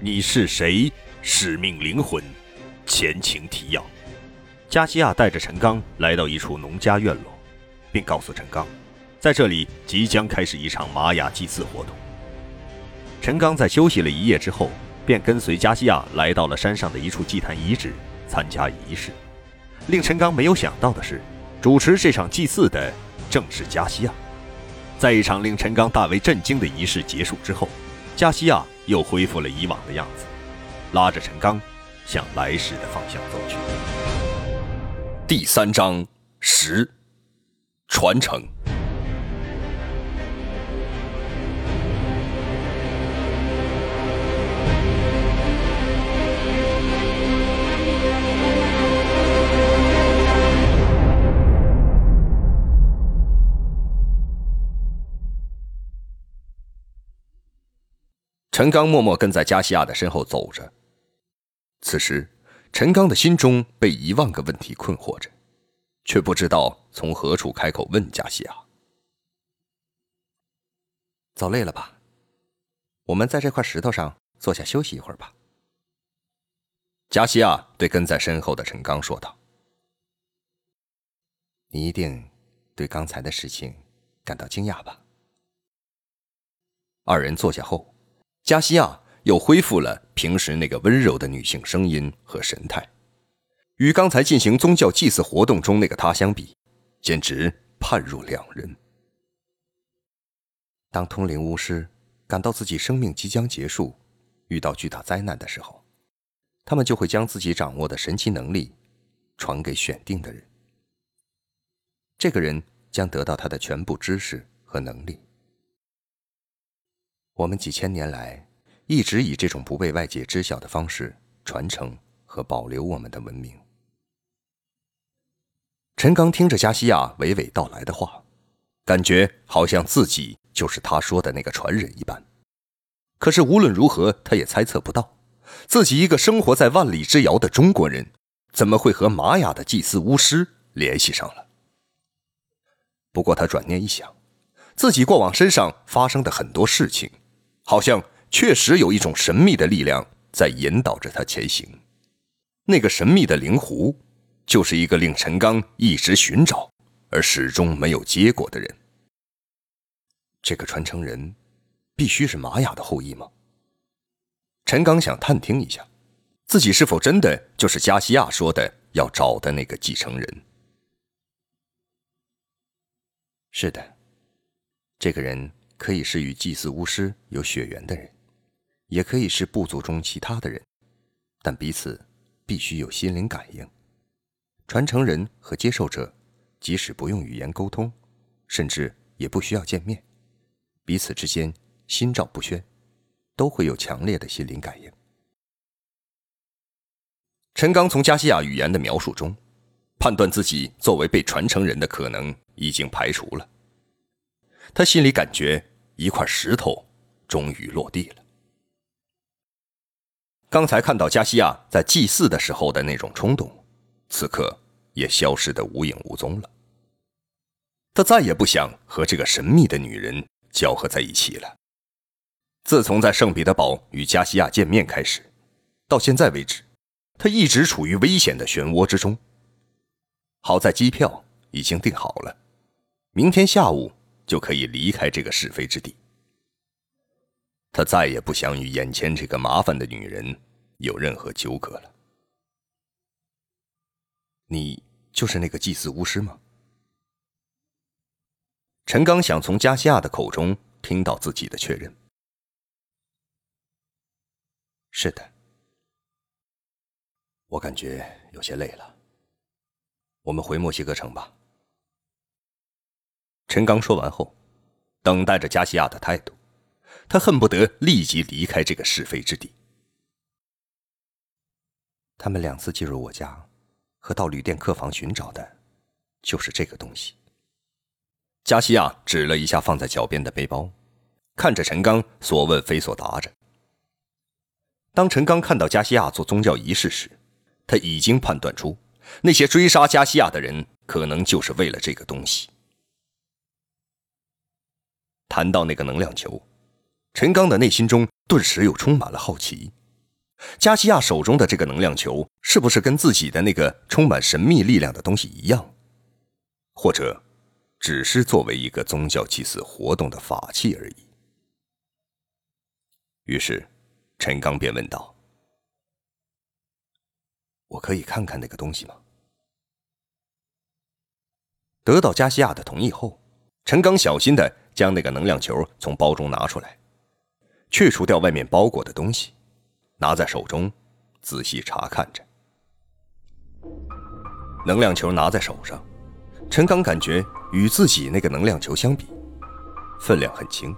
你是谁？使命灵魂，前情提要。加西亚带着陈刚来到一处农家院落，并告诉陈刚，在这里即将开始一场玛雅祭祀活动。陈刚在休息了一夜之后，便跟随加西亚来到了山上的一处祭坛遗址参加仪式。令陈刚没有想到的是，主持这场祭祀的正是加西亚。在一场令陈刚大为震惊的仪式结束之后，加西亚又恢复了以往的样子，拉着陈刚向来时的方向走去。第三章十传承。陈刚默默跟在加西亚的身后走着。此时，陈刚的心中被一万个问题困惑着，却不知道从何处开口问加西亚：“走累了吧？我们在这块石头上坐下休息一会儿吧。”加西亚对跟在身后的陈刚说道：“你一定对刚才的事情感到惊讶吧？”二人坐下后。加西亚又恢复了平时那个温柔的女性声音和神态，与刚才进行宗教祭祀活动中那个她相比，简直判若两人。当通灵巫师感到自己生命即将结束，遇到巨大灾难的时候，他们就会将自己掌握的神奇能力传给选定的人，这个人将得到他的全部知识和能力。我们几千年来一直以这种不被外界知晓的方式传承和保留我们的文明。陈刚听着加西亚娓娓道来的话，感觉好像自己就是他说的那个传人一般。可是无论如何，他也猜测不到，自己一个生活在万里之遥的中国人，怎么会和玛雅的祭祀巫师联系上了。不过他转念一想，自己过往身上发生的很多事情。好像确实有一种神秘的力量在引导着他前行。那个神秘的灵狐，就是一个令陈刚一直寻找而始终没有结果的人。这个传承人，必须是玛雅的后裔吗？陈刚想探听一下，自己是否真的就是加西亚说的要找的那个继承人。是的，这个人。可以是与祭祀巫师有血缘的人，也可以是部族中其他的人，但彼此必须有心灵感应。传承人和接受者，即使不用语言沟通，甚至也不需要见面，彼此之间心照不宣，都会有强烈的心灵感应。陈刚从加西亚语言的描述中，判断自己作为被传承人的可能已经排除了。他心里感觉一块石头终于落地了。刚才看到加西亚在祭祀的时候的那种冲动，此刻也消失的无影无踪了。他再也不想和这个神秘的女人交合在一起了。自从在圣彼得堡与加西亚见面开始，到现在为止，他一直处于危险的漩涡之中。好在机票已经订好了，明天下午。就可以离开这个是非之地。他再也不想与眼前这个麻烦的女人有任何纠葛了。你就是那个祭祀巫师吗？陈刚想从加西亚的口中听到自己的确认。是的，我感觉有些累了。我们回墨西哥城吧。陈刚说完后，等待着加西亚的态度。他恨不得立即离开这个是非之地。他们两次进入我家，和到旅店客房寻找的，就是这个东西。加西亚指了一下放在脚边的背包，看着陈刚，所问非所答着。当陈刚看到加西亚做宗教仪式时，他已经判断出，那些追杀加西亚的人，可能就是为了这个东西。谈到那个能量球，陈刚的内心中顿时又充满了好奇，加西亚手中的这个能量球是不是跟自己的那个充满神秘力量的东西一样，或者只是作为一个宗教祭祀活动的法器而已？于是，陈刚便问道：“我可以看看那个东西吗？”得到加西亚的同意后，陈刚小心的将那个能量球从包中拿出来，去除掉外面包裹的东西。拿在手中，仔细查看着。能量球拿在手上，陈刚感觉与自己那个能量球相比，分量很轻，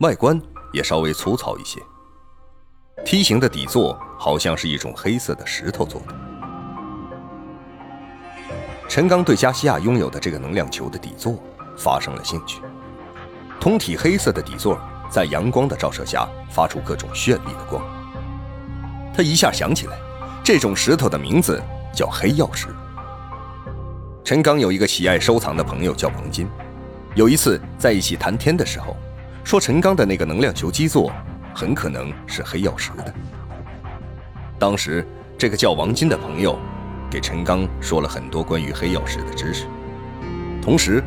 外观也稍微粗糙一些。梯形的底座好像是一种黑色的石头做的。陈刚对加西亚拥有的这个能量球的底座发生了兴趣。通体黑色的底座，在阳光的照射下，发出各种绚丽的光。他一下想起来，这种石头的名字叫黑曜石。陈刚有一个喜爱收藏的朋友叫王金，有一次在一起谈天的时候，说陈刚的那个能量球基座很可能是黑曜石的。当时这个叫王金的朋友给陈刚说了很多关于黑曜石的知识，同时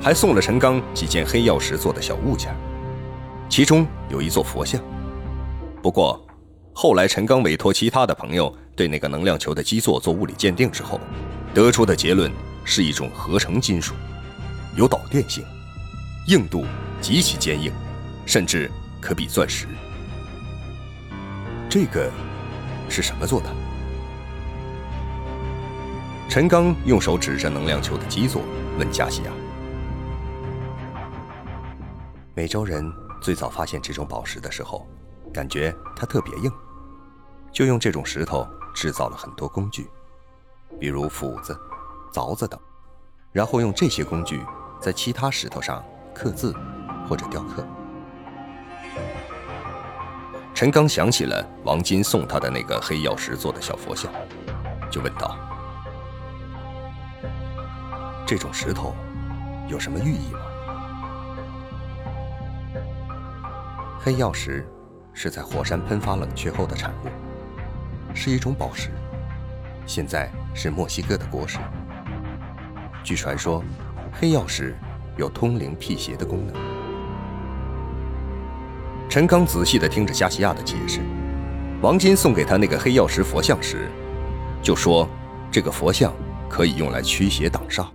还送了陈刚几件黑曜石做的小物件，其中有一座佛像。不过。后来，陈刚委托其他的朋友对那个能量球的基座做物理鉴定之后，得出的结论是一种合成金属，有导电性，硬度极其坚硬，甚至可比钻石。这个是什么做的？陈刚用手指着能量球的基座，问加西亚：“美洲人最早发现这种宝石的时候。”感觉它特别硬，就用这种石头制造了很多工具，比如斧子、凿子等，然后用这些工具在其他石头上刻字或者雕刻。陈刚想起了王金送他的那个黑曜石做的小佛像，就问道：“这种石头有什么寓意吗？”黑曜石。是在火山喷发冷却后的产物，是一种宝石，现在是墨西哥的国石。据传说，黑曜石有通灵辟邪的功能。陈刚仔细地听着加西亚的解释，王金送给他那个黑曜石佛像时，就说这个佛像可以用来驱邪挡煞。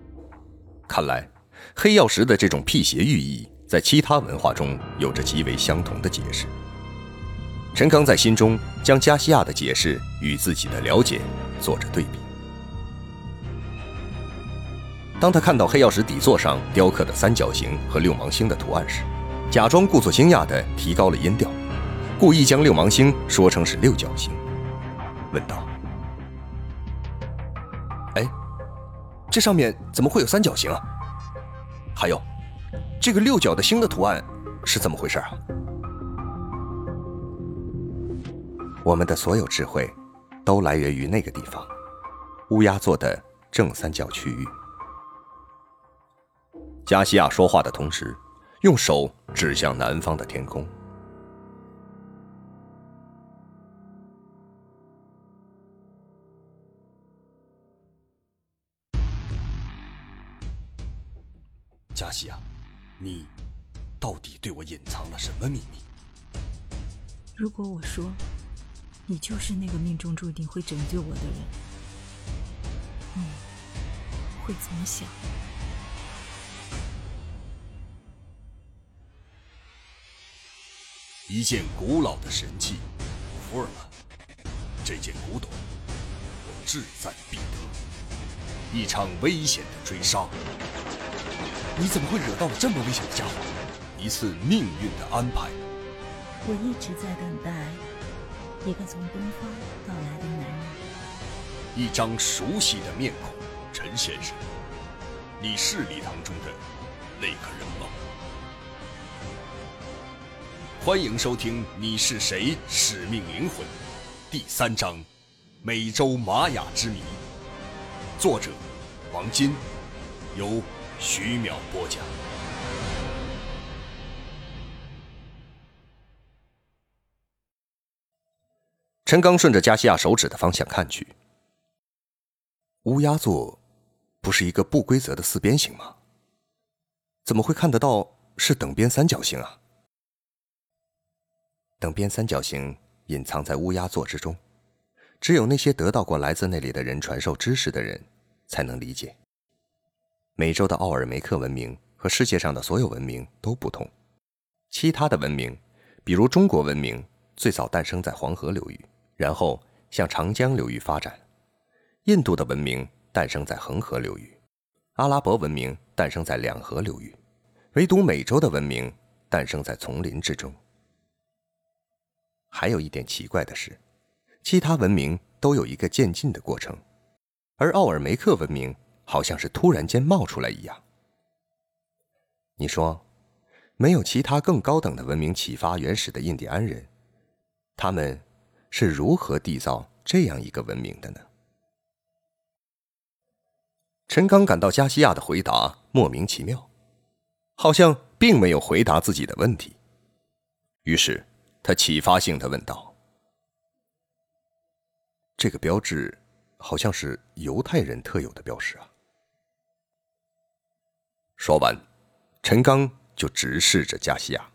看来，黑曜石的这种辟邪寓意，在其他文化中有着极为相同的解释。陈刚在心中将加西亚的解释与自己的了解做着对比。当他看到黑曜石底座上雕刻的三角形和六芒星的图案时，假装故作惊讶地提高了音调，故意将六芒星说成是六角星，问道：“哎，这上面怎么会有三角形啊？还有，这个六角的星的图案是怎么回事啊？”我们的所有智慧，都来源于那个地方——乌鸦座的正三角区域。加西亚说话的同时，用手指向南方的天空。加西亚，你到底对我隐藏了什么秘密？如果我说……你就是那个命中注定会拯救我的人，你会怎么想？一件古老的神器，福尔曼，这件古董我志在必得。一场危险的追杀，你怎么会惹到了这么危险的家伙？一次命运的安排。我一直在等待。一个从东方到来的男人，一张熟悉的面孔，陈先生，你是礼堂中的那个人吗？欢迎收听《你是谁？使命灵魂》第三章《美洲玛雅之谜》，作者王金，由徐淼播讲。陈刚顺着加西亚手指的方向看去，乌鸦座不是一个不规则的四边形吗？怎么会看得到是等边三角形啊？等边三角形隐藏在乌鸦座之中，只有那些得到过来自那里的人传授知识的人才能理解。美洲的奥尔梅克文明和世界上的所有文明都不同。其他的文明，比如中国文明，最早诞生在黄河流域，然后向长江流域发展；印度的文明诞生在恒河流域，阿拉伯文明诞生在两河流域，唯独美洲的文明诞生在丛林之中。还有一点奇怪的是，其他文明都有一个渐进的过程，而奥尔梅克文明。好像是突然间冒出来一样。你说，没有其他更高等的文明启发原始的印第安人，他们是如何缔造这样一个文明的呢？陈刚感到加西亚的回答莫名其妙，好像并没有回答自己的问题。于是他启发性的问道：“这个标志好像是犹太人特有的标识啊？”说完，陈刚就直视着加西亚。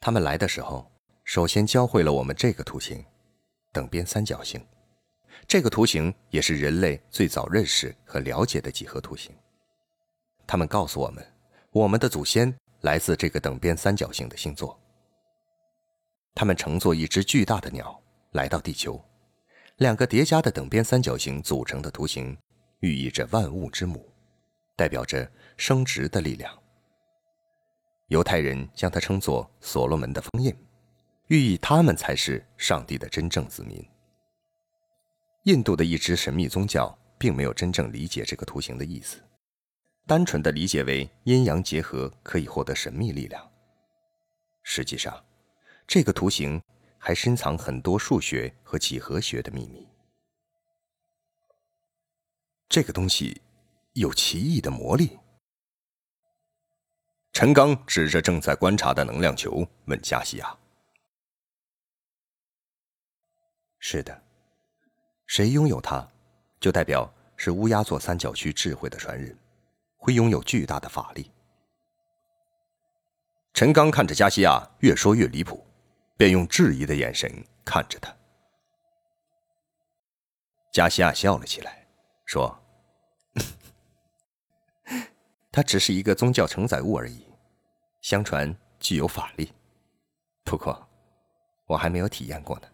他们来的时候，首先教会了我们这个图形——等边三角形。这个图形也是人类最早认识和了解的几何图形。他们告诉我们，我们的祖先来自这个等边三角形的星座。他们乘坐一只巨大的鸟来到地球，两个叠加的等边三角形组成的图形，寓意着万物之母。代表着生殖的力量。犹太人将它称作所罗门的封印，寓意他们才是上帝的真正子民。印度的一支神秘宗教并没有真正理解这个图形的意思，单纯的理解为阴阳结合可以获得神秘力量。实际上，这个图形还深藏很多数学和几何学的秘密。这个东西。有奇异的魔力。陈刚指着正在观察的能量球问加西亚：“是的，谁拥有它，就代表是乌鸦座三角区智慧的传人，会拥有巨大的法力。”陈刚看着加西亚越说越离谱，便用质疑的眼神看着他。加西亚笑了起来，说。它只是一个宗教承载物而已，相传具有法力，不过我还没有体验过呢。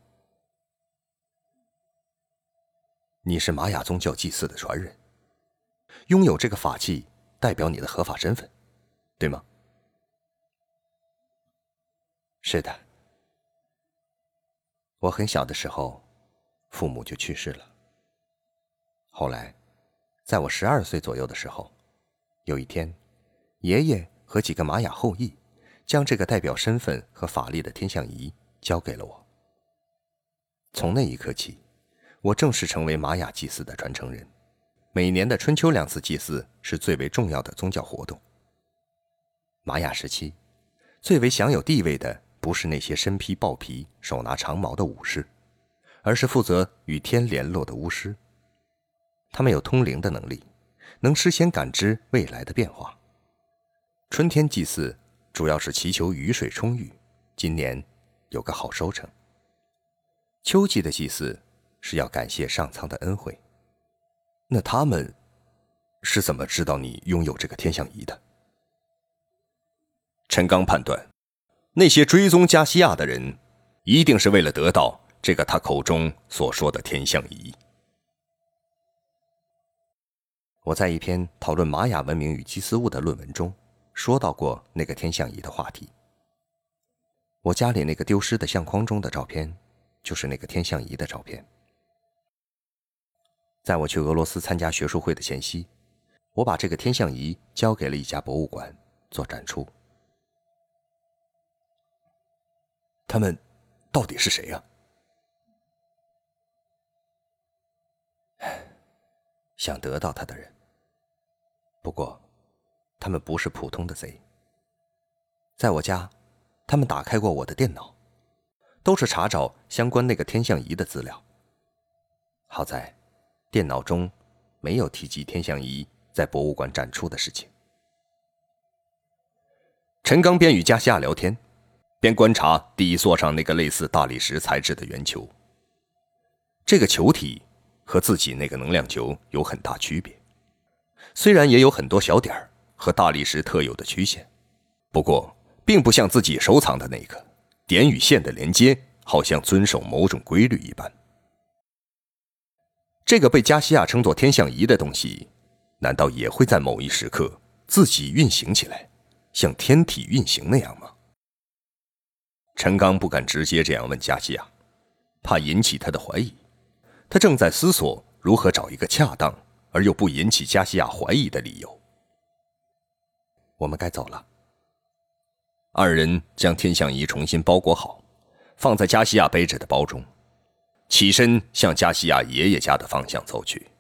你是玛雅宗教祭祀的传人，拥有这个法器代表你的合法身份，对吗？是的。我很小的时候，父母就去世了。后来，在我十二岁左右的时候。有一天，爷爷和几个玛雅后裔将这个代表身份和法力的天象仪交给了我。从那一刻起，我正式成为玛雅祭祀的传承人。每年的春秋两次祭祀是最为重要的宗教活动。玛雅时期，最为享有地位的不是那些身披豹皮、手拿长矛的武士，而是负责与天联络的巫师。他们有通灵的能力。能事先感知未来的变化。春天祭祀主要是祈求雨水充裕，今年有个好收成。秋季的祭祀是要感谢上苍的恩惠。那他们是怎么知道你拥有这个天象仪的？陈刚判断，那些追踪加西亚的人，一定是为了得到这个他口中所说的天象仪。我在一篇讨论玛雅文明与祭祀物的论文中，说到过那个天象仪的话题。我家里那个丢失的相框中的照片，就是那个天象仪的照片。在我去俄罗斯参加学术会的前夕，我把这个天象仪交给了一家博物馆做展出。他们到底是谁呀？想得到他的人。不过，他们不是普通的贼。在我家，他们打开过我的电脑，都是查找相关那个天象仪的资料。好在，电脑中没有提及天象仪在博物馆展出的事情。陈刚边与加西亚聊天，边观察底座上那个类似大理石材质的圆球。这个球体和自己那个能量球有很大区别，虽然也有很多小点儿和大理石特有的曲线，不过并不像自己收藏的那个点与线的连接，好像遵守某种规律一般。这个被加西亚称作天象仪的东西，难道也会在某一时刻自己运行起来？像天体运行那样吗？陈刚不敢直接这样问加西亚，怕引起他的怀疑。他正在思索如何找一个恰当而又不引起加西亚怀疑的理由。我们该走了。二人将天象仪重新包裹好，放在加西亚背着的包中，起身向加西亚爷爷家的方向走去。